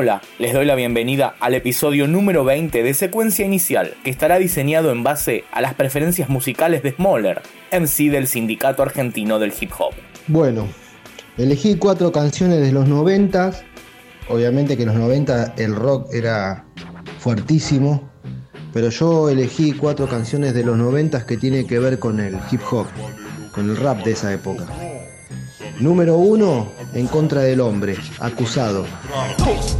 Hola, les doy la bienvenida al episodio número 20 de Secuencia Inicial, que estará diseñado en base a las preferencias musicales de Smoller, MC del Sindicato Argentino del Hip Hop. Bueno, elegí cuatro canciones de los 90. Obviamente que en los 90 el rock era fuertísimo, pero yo elegí cuatro canciones de los 90 que tienen que ver con el hip hop, con el rap de esa época. Número uno, en contra del hombre, acusado.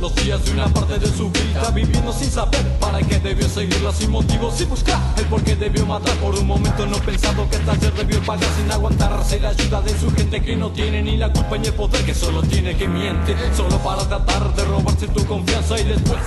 Los días de una parte de su vida viviendo sin saber para qué debió seguirla sin motivo, sin buscar el por qué debió matar por un momento no pensado que esta taller debió pagar sin aguantarse la ayuda de su gente que no tiene ni la culpa ni el poder que solo tiene que miente solo para tratar de robarse tu confianza y después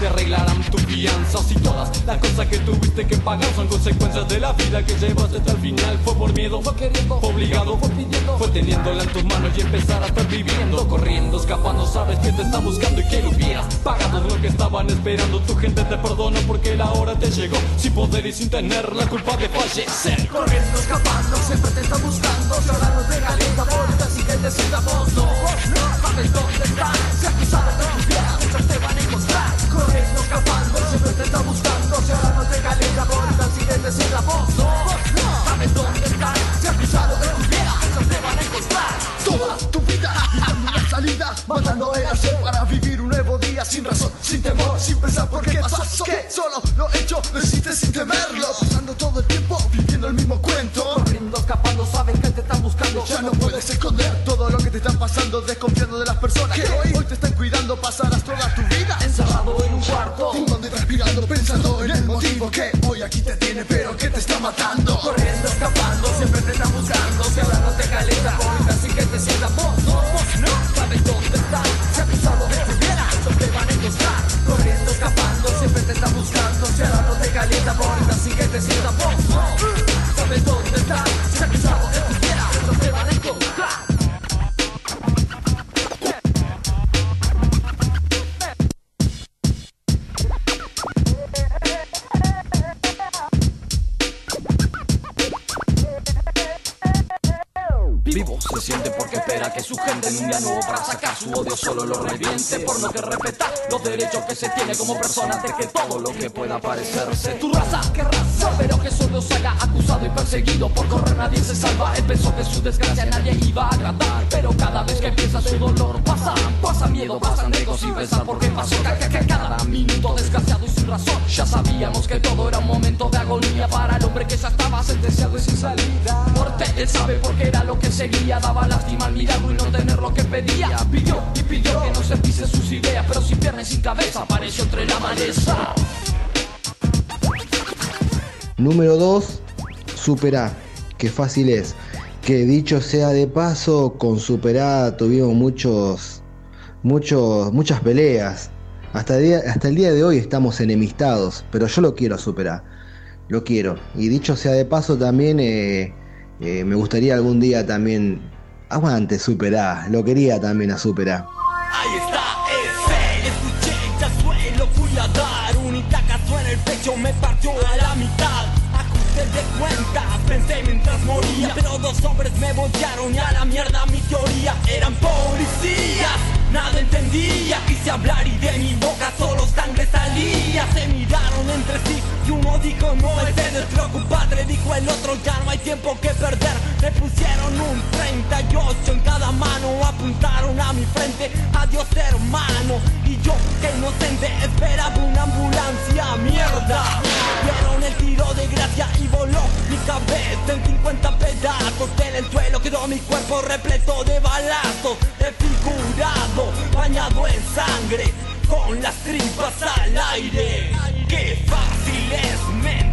te arreglarán tu fianza si todas las cosas que tuviste que pagar son consecuencias de la vida que llevaste hasta el final fue por miedo, fue queriendo, fue obligado, fue pidiendo, teniéndola en tus manos y empezar a estar viviendo, corriendo, escapando, sabes que te está buscando y que lo hubieras pagado lo que estaban esperando, tu gente te perdona porque la hora te llegó, sin poder y sin tener la culpa de fallecer. Corriendo, escapando, siempre te está buscando, no te calienta por así que sienta vos, no, no sabes dónde están, si acusados de vida, muchos te van a encontrar, corriendo, escapando, siempre te está buscando, matando el hacer para vivir un nuevo día sin razón, sin temor, sin pensar por qué pasó, que solo lo calienta por así que te sienta vos, no sabes dónde si acusados de tu vida, muchos te van a encontrar. Que su gente en un día nuevo para sacar su odio solo lo reviente por no que respetar los derechos que se tiene como persona de que todo lo que pueda parecerse. Tu raza, qué raza, pero que solo se haga acusado y perseguido por correr nadie se salva, él pensó que su desgracia nadie iba a agradar, pero cada vez que empieza su dolor pasa, pasa miedo, pasan lejos sin pensar por qué pasó, ca- cada minuto desgraciado y sin razón, ya sabíamos que todo era un momento de agonía para el hombre que ya estaba sentenciado y sin salida, muerte, él sabe porque era lo que seguía, daba lástima al no tener que se pero la. Número 2, Superá, que fácil es. Que dicho sea de paso, con Superá tuvimos muchos, muchos, muchas peleas. Hasta el, día, hasta el día de hoy estamos enemistados, pero yo lo quiero a Superá. Lo quiero. Y dicho sea de paso también, eh, eh, me gustaría algún día también... Aguante, Superá. Lo quería también a Superá. Ahí está, ese, escuché, ya suelo, fui a dar un itacazo en el pecho, me partió a la mitad. Ajusté de cuentas, pensé mientras moría, pero dos hombres me voltearon y a la mierda mi teoría. Eran policías, nada entendía, quise hablar y de mi boca solo sangre salía. Se miraron entre sí y uno dijo no, ese es el otro, ya no hay tiempo que perder. Me pusieron un 38 en cada mano, apuntaron a mi frente, adiós hermano. Y yo, que inocente, esperaba una ambulancia, mierda. Vieron el tiro de gracia y voló mi cabeza en 50 pedazos. En el suelo quedó mi cuerpo repleto de balazos, desfigurado, bañado en sangre, con las tripas al aire. Qué fácil es mentir,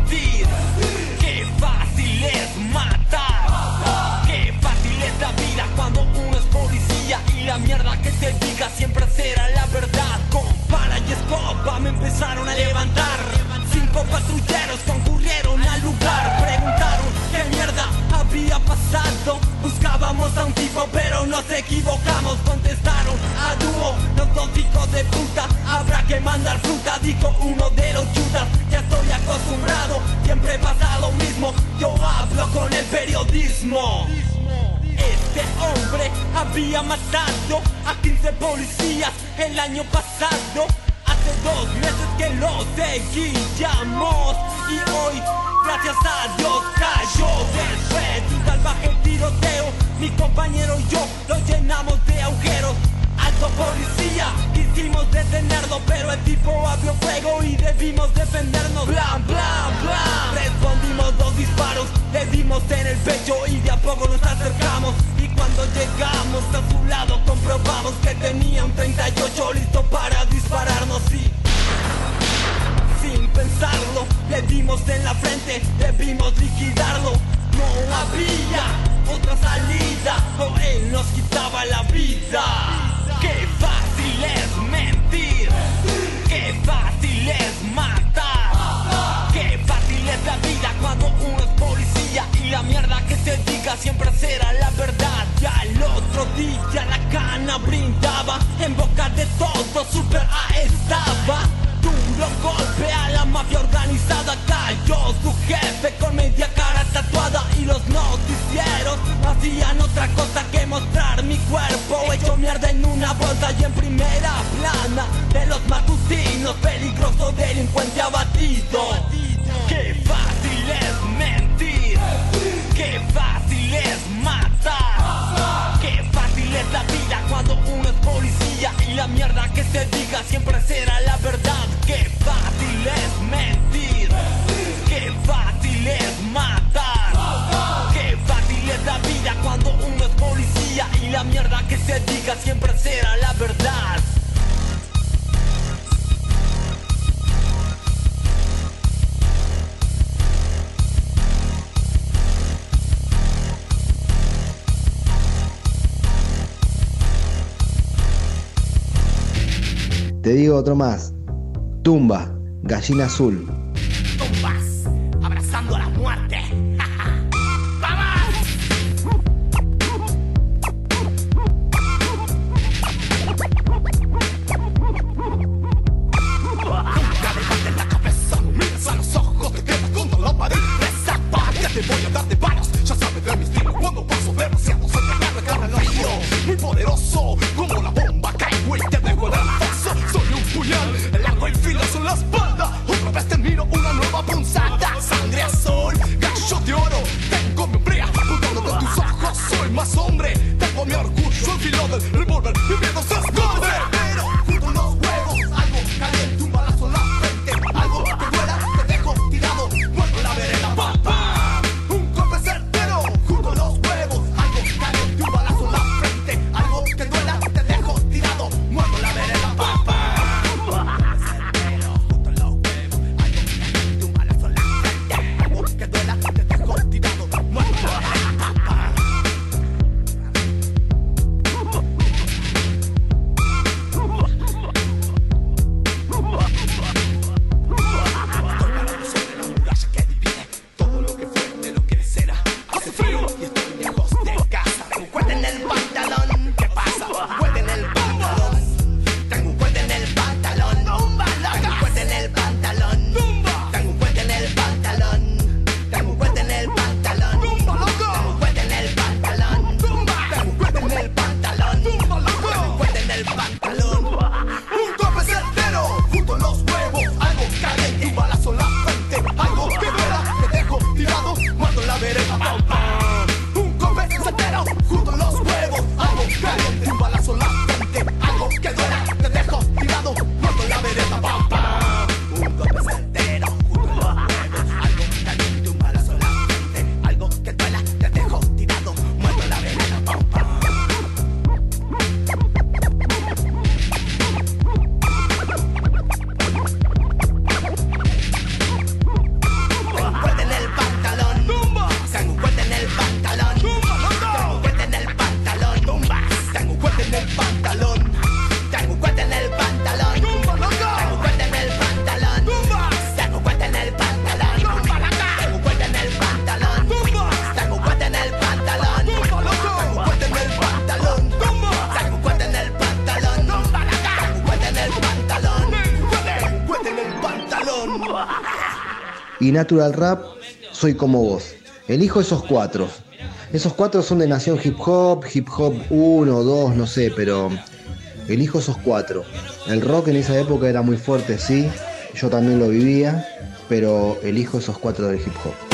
había matado a 15 policías el año pasado. Hace dos meses que lo seguíamos y hoy, gracias a Dios, cayó después de un salvaje tiroteo. Mi compañero y yo lo llenamos de agujeros Alto policía, quisimos detenerlo, pero el tipo abrió fuego y debimos defendernos. Bla, bla, bla. Respondimos dos disparos, le dimos en el pecho y de a poco nos acercamos. Y cuando llegamos a su lado comprobamos que tenían Dios, su jefe con media cara tatuada y los noticieros hacían otra cosa que mostrar mi cuerpo hecho mierda en una bolsa y en primera plana de los matutinos, peligroso delincuente abatido. Qué fácil es mentir, qué fácil es matar, qué fácil es la vida cuando uno es policía y la mierda que se diga siempre será la verdad. otro más. Tumba, Gallina Azul, pantalón. Tengo en el pantalón. En el pantalón. En el pantalón. En el pantalón. En el pantalón. En el pantalón. En el pantalón. En el pantalón. En el pantalón. Y Natural Rap, soy como vos. Elijo esos cuatro esos cuatro son de Nación Hip Hop, Hip Hop 1, 2, no sé, pero elijo esos cuatro. El rock en esa época era muy fuerte, sí, yo también lo vivía, pero elijo esos cuatro del hip hop.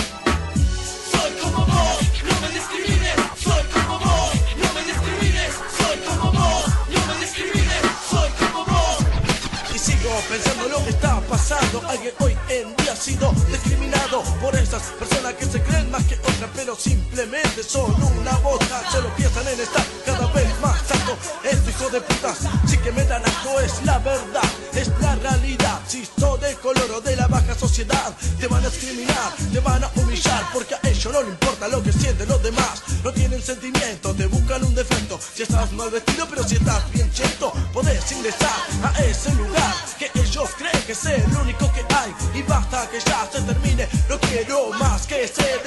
Simplemente son una bota. Solo piensan en estar cada vez más alto. Esto hijo de putas, sí que me dan asco, es la verdad, es la realidad. Si sos de color o de la baja sociedad, te van a discriminar, te van a humillar, porque a ellos no le importa lo que sienten los demás. No tienen sentimiento, te buscan un defecto. Si estás mal vestido, pero si estás bien cheto, podés ingresar a ese lugar que ellos creen que es el único que hay. Y basta que ya se termine, no quiero más que se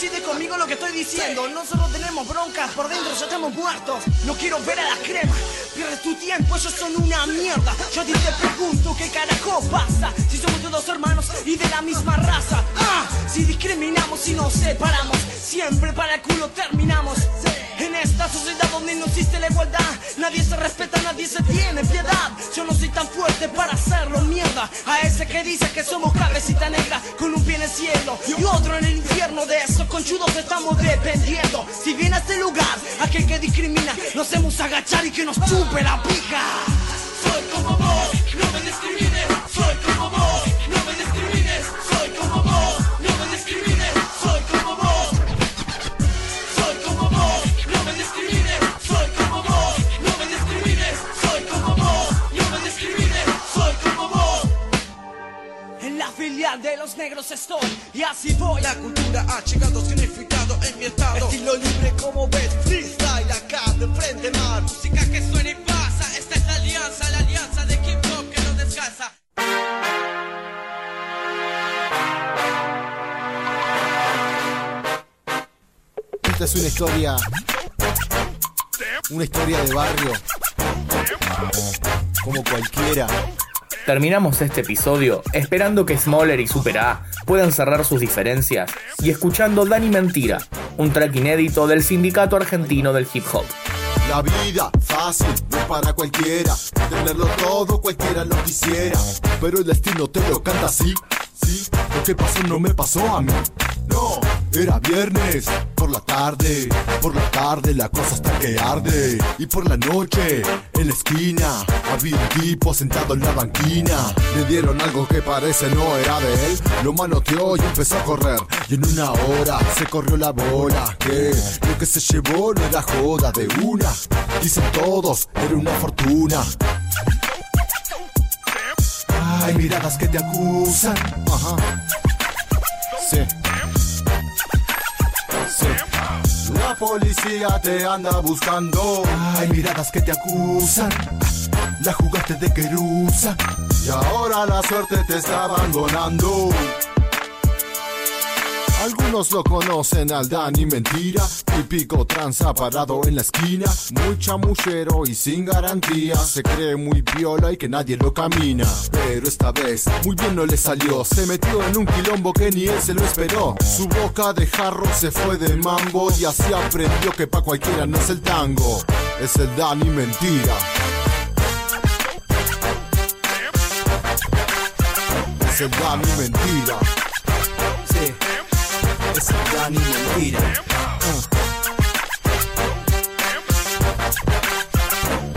coincide conmigo lo que estoy diciendo. No solo tenemos broncas, por dentro ya estamos muertos. No quiero ver a la crema. Pierdes tu tiempo, ellos son una mierda. Yo a ti te pregunto qué carajo pasa. Si somos todos hermanos y de la misma raza. Ah, si discriminamos y nos separamos, siempre para el culo terminamos. En esta sociedad donde no existe la igualdad, nadie se respeta, nadie se tiene piedad. Yo no soy tan fuerte para hacerlo mierda. A ese que dice que somos cabecita negra con un pie en el cielo y otro en el infierno. De esos conchudos estamos dependiendo. Si viene a este lugar, aquel que discrimina, nos hacemos agachar y que nos chupe la pija. Soy como voy. La cultura ha llegado significado en mi estado Estilo libre como ves, freestyle acá de frente mar Música que suena y pasa, esta es la alianza, la alianza de hip hop que no descansa. Esta es una historia. Una historia de barrio. Como cualquiera. Terminamos este episodio esperando que Smoller y Super A puedan cerrar sus diferencias y escuchando Dani Mentira, un track inédito del Sindicato Argentino del Hip Hop. La vida fácil, no es para cualquiera. Tenerlo todo, cualquiera lo quisiera. Pero el destino te lo canta así. Sí, lo que pasó no me pasó a mí. No, Era viernes, por la tarde, por la tarde la cosa hasta que arde. Y por la noche, en la esquina, había un tipo sentado en la banquina. Le dieron algo que parece no era de él. Lo manoteó y empezó a correr. Y en una hora se corrió la bola. Que lo que se llevó no era joda de una. Dicen todos, era una fortuna. Hay miradas que te acusan. Ajá. Sí. La policía te anda buscando. Hay miradas que te acusan. La jugaste de querusa. Y ahora la suerte te está abandonando. Algunos lo conocen al Dani Mentira, típico tranza parado en la esquina, muy chamullero y sin garantía, se cree muy viola y que nadie lo camina. Pero esta vez muy bien no le salió, se metió en un quilombo que ni él se lo esperó. Su boca de jarro se fue de mambo y así aprendió que pa' cualquiera no es el tango, es el Dani Mentira. Es el Dani Mentira. Es el Dani mentira.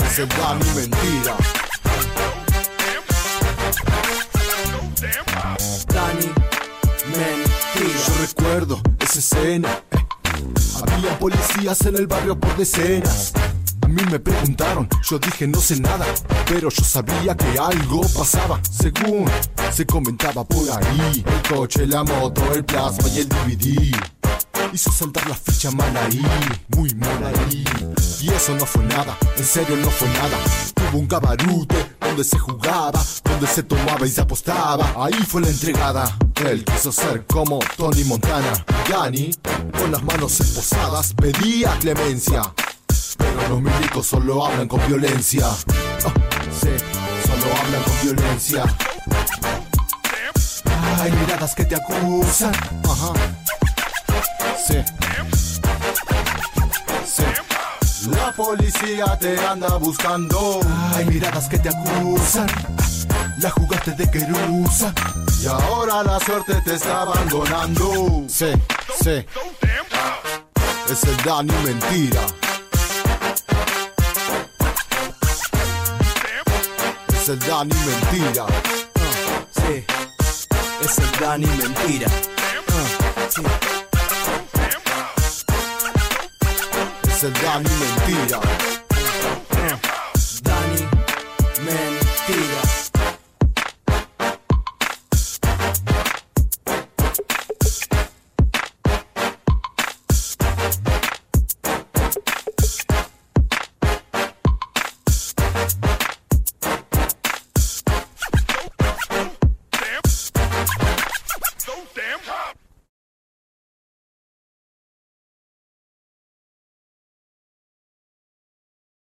Es el Dani Mentira. Dani mentira. Yo recuerdo esa escena. Había policías en el barrio por decenas. A mí me preguntaron, yo dije no sé nada, pero yo sabía que algo pasaba. Según se comentaba por ahí, el coche, la moto, el plasma y el DVD. Hizo saltar la ficha mal ahí, muy mal ahí. Y eso no fue nada, en serio no fue nada. Hubo un cabarute donde se jugaba, donde se tomaba y se apostaba. Ahí fue la entregada. Él quiso ser como Tony Montana. Dani, con las manos esposadas, pedía clemencia. Pero los milicos solo hablan con violencia. Ah, sí, solo hablan con violencia. Hay miradas que te acusan. Ajá. Sí. Sí. La policía te anda buscando. Hay miradas que te acusan. La jugaste de querusa. Y ahora la suerte te está abandonando. Sí, sí. Es el Dani mentira. Es el Dani mentira. Sí, es el Dani mentira. Sí, Es el Dani mentira.